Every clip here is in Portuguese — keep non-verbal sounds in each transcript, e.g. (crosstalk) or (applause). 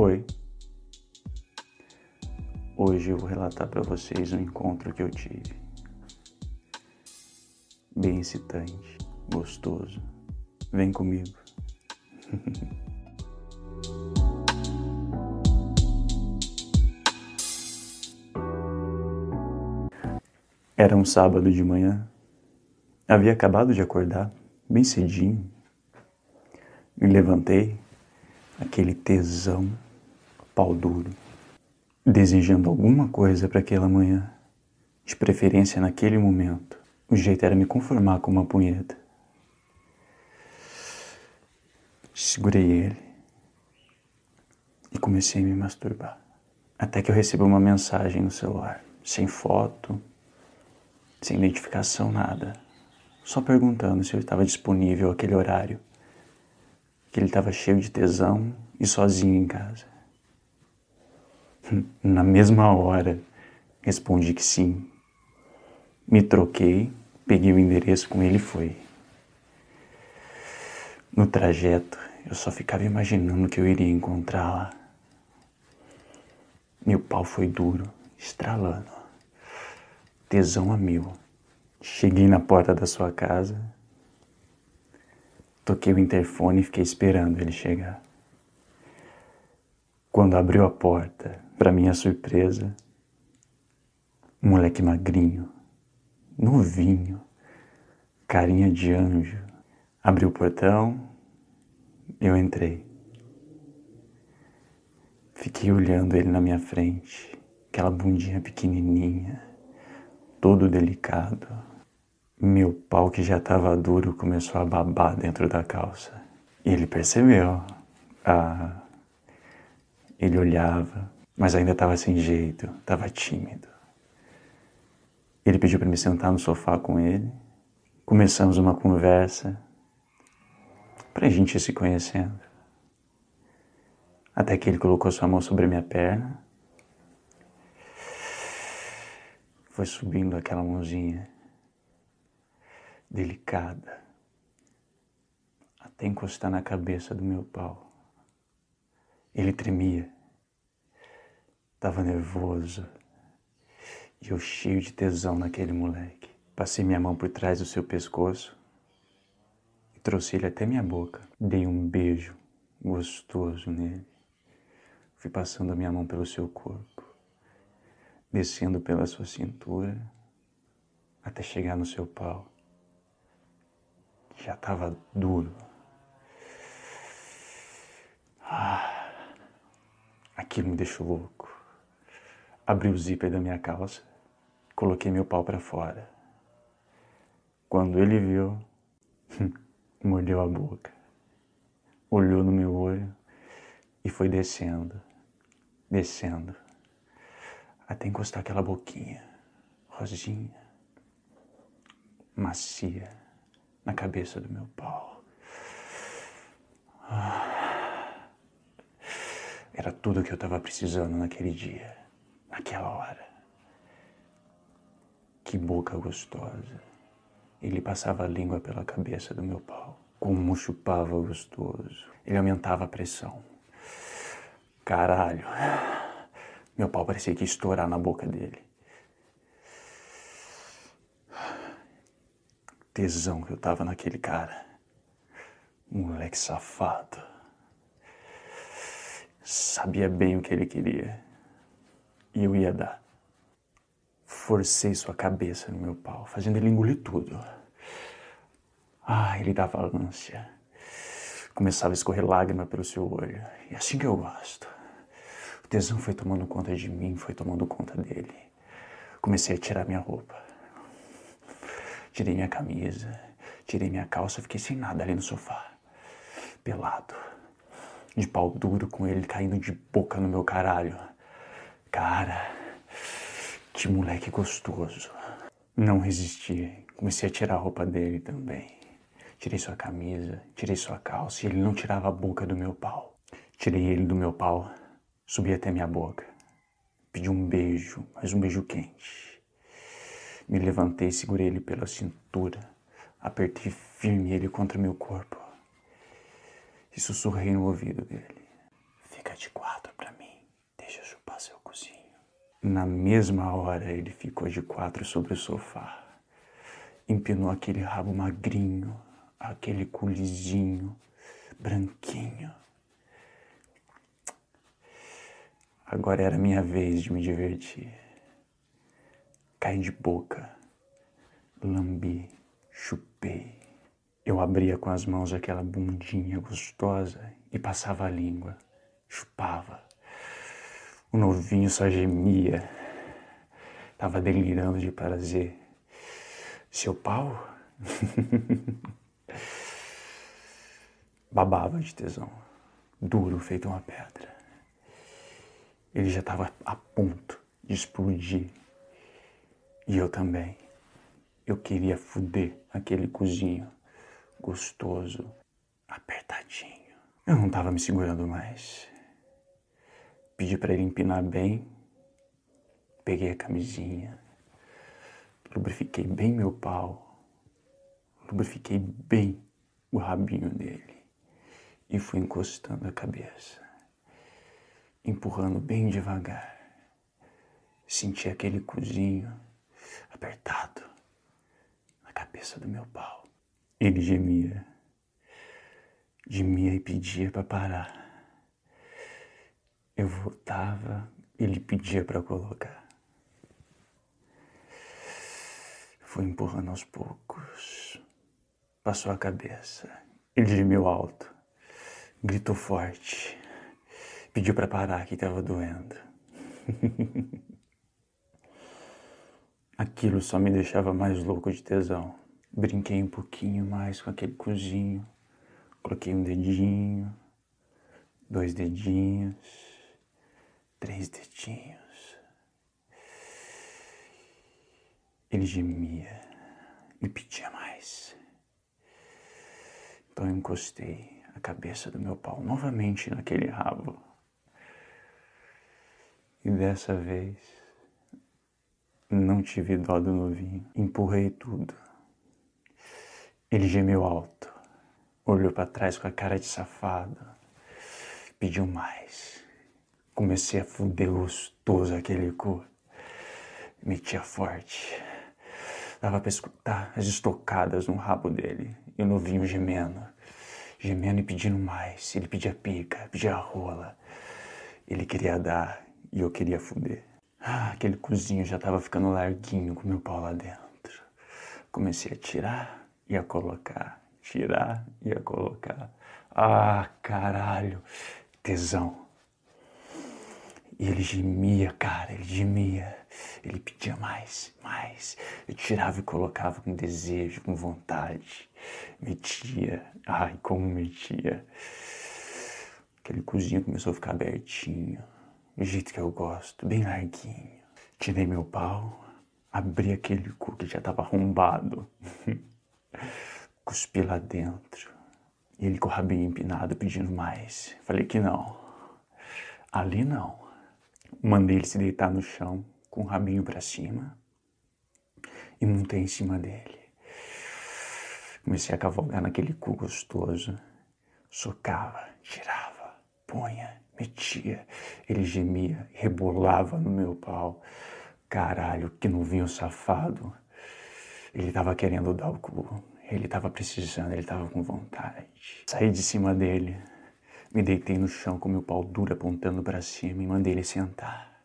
Oi. Hoje eu vou relatar para vocês um encontro que eu tive. Bem excitante, gostoso. Vem comigo. (laughs) Era um sábado de manhã. Havia acabado de acordar, bem cedinho. Me levantei, aquele tesão, pau duro, desejando alguma coisa para aquela manhã, de preferência naquele momento. O jeito era me conformar com uma punheta. Segurei ele e comecei a me masturbar. Até que eu recebi uma mensagem no celular, sem foto, sem identificação, nada. Só perguntando se eu estava disponível aquele horário. Que ele estava cheio de tesão e sozinho em casa. Na mesma hora, respondi que sim. Me troquei, peguei o endereço com ele e fui. No trajeto, eu só ficava imaginando que eu iria encontrar lá. Meu pau foi duro, estralando tesão a mil. Cheguei na porta da sua casa, toquei o interfone e fiquei esperando ele chegar. Quando abriu a porta, para minha surpresa, um moleque magrinho, novinho, carinha de anjo, abriu o portão, eu entrei. Fiquei olhando ele na minha frente, aquela bundinha pequenininha, todo delicado. Meu pau, que já estava duro, começou a babar dentro da calça. Ele percebeu. Ah, ele olhava, mas ainda estava sem jeito, estava tímido. Ele pediu para me sentar no sofá com ele. Começamos uma conversa para a gente ir se conhecendo. Até que ele colocou sua mão sobre minha perna Foi subindo aquela mãozinha delicada até encostar na cabeça do meu pau. Ele tremia, estava nervoso e eu cheio de tesão naquele moleque. Passei minha mão por trás do seu pescoço e trouxe ele até minha boca. Dei um beijo gostoso nele. Fui passando a minha mão pelo seu corpo descendo pela sua cintura até chegar no seu pau. Já estava duro. Ah, aquilo me deixou louco. Abri o zíper da minha calça, coloquei meu pau para fora. Quando ele viu, mordeu a boca, olhou no meu olho e foi descendo, descendo até encostar aquela boquinha rosinha, macia, na cabeça do meu pau. Ah, era tudo que eu estava precisando naquele dia, naquela hora. Que boca gostosa. Ele passava a língua pela cabeça do meu pau. Como chupava gostoso. Ele aumentava a pressão. Caralho. Meu pau parecia que ia estourar na boca dele. Tesão que eu tava naquele cara. Moleque safado. Sabia bem o que ele queria. E eu ia dar. Forcei sua cabeça no meu pau, fazendo ele engolir tudo. Ah, ele dava ânsia. Começava a escorrer lágrima pelo seu olho. E é assim que eu gosto. O tesão foi tomando conta de mim, foi tomando conta dele. Comecei a tirar minha roupa. Tirei minha camisa, tirei minha calça, fiquei sem nada ali no sofá. Pelado. De pau duro com ele caindo de boca no meu caralho. Cara, que moleque gostoso. Não resisti. Comecei a tirar a roupa dele também. Tirei sua camisa, tirei sua calça e ele não tirava a boca do meu pau. Tirei ele do meu pau Subi até minha boca. Pedi um beijo, mas um beijo quente. Me levantei, segurei ele pela cintura, apertei firme ele contra meu corpo e sussurrei no ouvido dele: Fica de quatro, Na mesma hora ele ficou de quatro sobre o sofá. Empinou aquele rabo magrinho, aquele culizinho branquinho. Agora era minha vez de me divertir. Caí de boca, lambi, chupei. Eu abria com as mãos aquela bundinha gostosa e passava a língua, chupava. O novinho só gemia, tava delirando de prazer. Seu pau (laughs) babava de tesão, duro feito uma pedra. Ele já estava a ponto de explodir. E eu também. Eu queria fuder aquele cozinho gostoso, apertadinho. Eu não estava me segurando mais. Pedi para ele empinar bem. Peguei a camisinha. Lubrifiquei bem meu pau. Lubrifiquei bem o rabinho dele. E fui encostando a cabeça empurrando bem devagar. Senti aquele cozinho apertado na cabeça do meu pau. Ele gemia, gemia e pedia para parar. Eu voltava, ele pedia para colocar. Fui empurrando aos poucos. Passou a cabeça. Ele gemeu alto, gritou forte pediu para parar que estava doendo. (laughs) Aquilo só me deixava mais louco de tesão. Brinquei um pouquinho mais com aquele cozinho. Coloquei um dedinho, dois dedinhos, três dedinhos. Ele gemia e pedia mais. Então eu encostei a cabeça do meu pau novamente naquele rabo. E dessa vez não tive dó do novinho. Empurrei tudo. Ele gemeu alto, olhou para trás com a cara de safado, pediu mais. Comecei a fuder gostoso aquele cu. Metia forte. Dava para escutar as estocadas no rabo dele e o novinho gemendo. Gemendo e pedindo mais. Ele pedia pica, pedia rola. Ele queria dar e eu queria fuder. Ah, aquele cozinho já tava ficando larguinho com meu pau lá dentro. Comecei a tirar e a colocar, tirar e a colocar. Ah, caralho, tesão. E ele gemia, cara, ele gemia. Ele pedia mais, mais. Eu tirava e colocava com desejo, com vontade. Metia, ai, como metia. Aquele cozinho começou a ficar abertinho do jeito que eu gosto, bem larguinho. Tirei meu pau, abri aquele cu que já estava arrombado, (laughs) cuspi lá dentro. E ele com o rabinho empinado pedindo mais. Falei que não. Ali não. Mandei ele se deitar no chão com o rabinho para cima e montei em cima dele. Comecei a cavalgar naquele cu gostoso. Socava, tirava, punha, metia. Ele gemia, rebolava no meu pau. Caralho, que não vinha o safado. Ele tava querendo dar o cu. Ele tava precisando, ele tava com vontade. Saí de cima dele, me deitei no chão com meu pau duro apontando para cima e mandei ele sentar.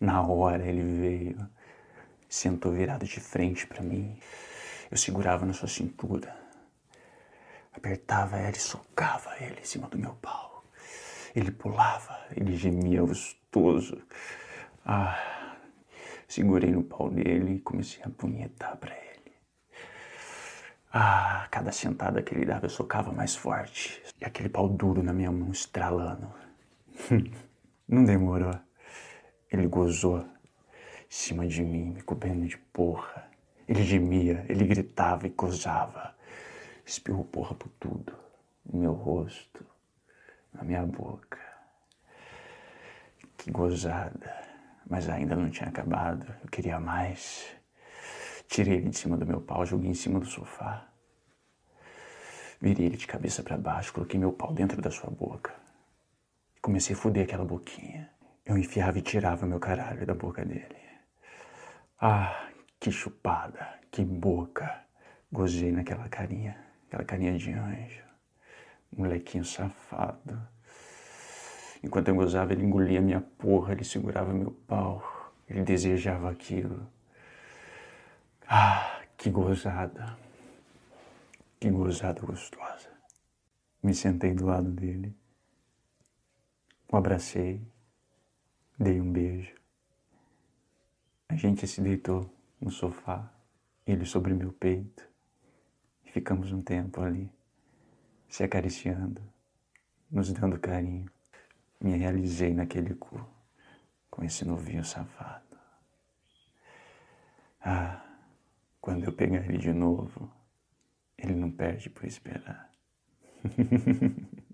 Na hora ele veio, sentou virado de frente para mim. Eu segurava na sua cintura, apertava ele, socava ele em cima do meu pau. Ele pulava, ele gemia gostoso. Ah, segurei no pau dele e comecei a punhetar para ele. Ah, cada sentada que ele dava eu socava mais forte. E aquele pau duro na minha mão estralando. (laughs) Não demorou. Ele gozou em cima de mim, me cobrindo de porra. Ele gemia, ele gritava e gozava. Espirrou porra por tudo. No meu rosto, na minha boca. Que gozada. Mas ainda não tinha acabado. Eu queria mais. Tirei ele de cima do meu pau, joguei em cima do sofá. Virei ele de cabeça para baixo, coloquei meu pau dentro da sua boca. Comecei a foder aquela boquinha. eu enfiava e tirava meu caralho da boca dele. Ah, que chupada, que boca. Gozei naquela carinha, aquela carinha de anjo. Molequinho safado. Enquanto eu gozava, ele engolia minha porra, ele segurava meu pau. Ele desejava aquilo. Ah, que gozada. Que gozada gostosa. Me sentei do lado dele. O abracei. Dei um beijo. A gente se deitou no sofá, ele sobre meu peito. E ficamos um tempo ali, se acariciando, nos dando carinho. Me realizei naquele cu, com esse novinho safado. Ah, quando eu pegar ele de novo, ele não perde por esperar. (laughs)